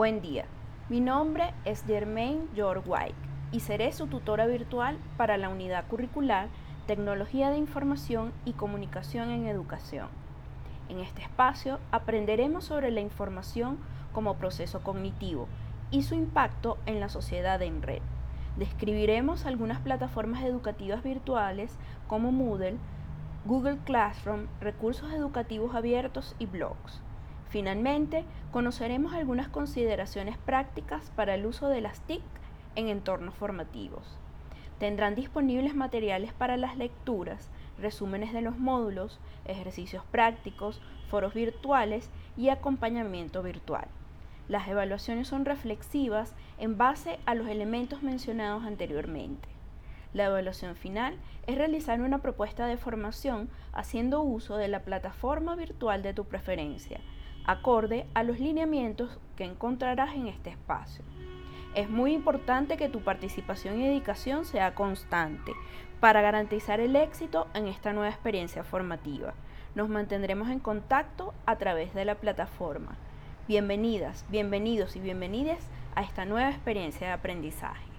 Buen día, mi nombre es Germaine George White y seré su tutora virtual para la unidad curricular Tecnología de Información y Comunicación en Educación. En este espacio aprenderemos sobre la información como proceso cognitivo y su impacto en la sociedad en red. Describiremos algunas plataformas educativas virtuales como Moodle, Google Classroom, recursos educativos abiertos y blogs. Finalmente, conoceremos algunas consideraciones prácticas para el uso de las TIC en entornos formativos. Tendrán disponibles materiales para las lecturas, resúmenes de los módulos, ejercicios prácticos, foros virtuales y acompañamiento virtual. Las evaluaciones son reflexivas en base a los elementos mencionados anteriormente. La evaluación final es realizar una propuesta de formación haciendo uso de la plataforma virtual de tu preferencia, acorde a los lineamientos que encontrarás en este espacio. Es muy importante que tu participación y dedicación sea constante para garantizar el éxito en esta nueva experiencia formativa. Nos mantendremos en contacto a través de la plataforma. Bienvenidas, bienvenidos y bienvenidas a esta nueva experiencia de aprendizaje.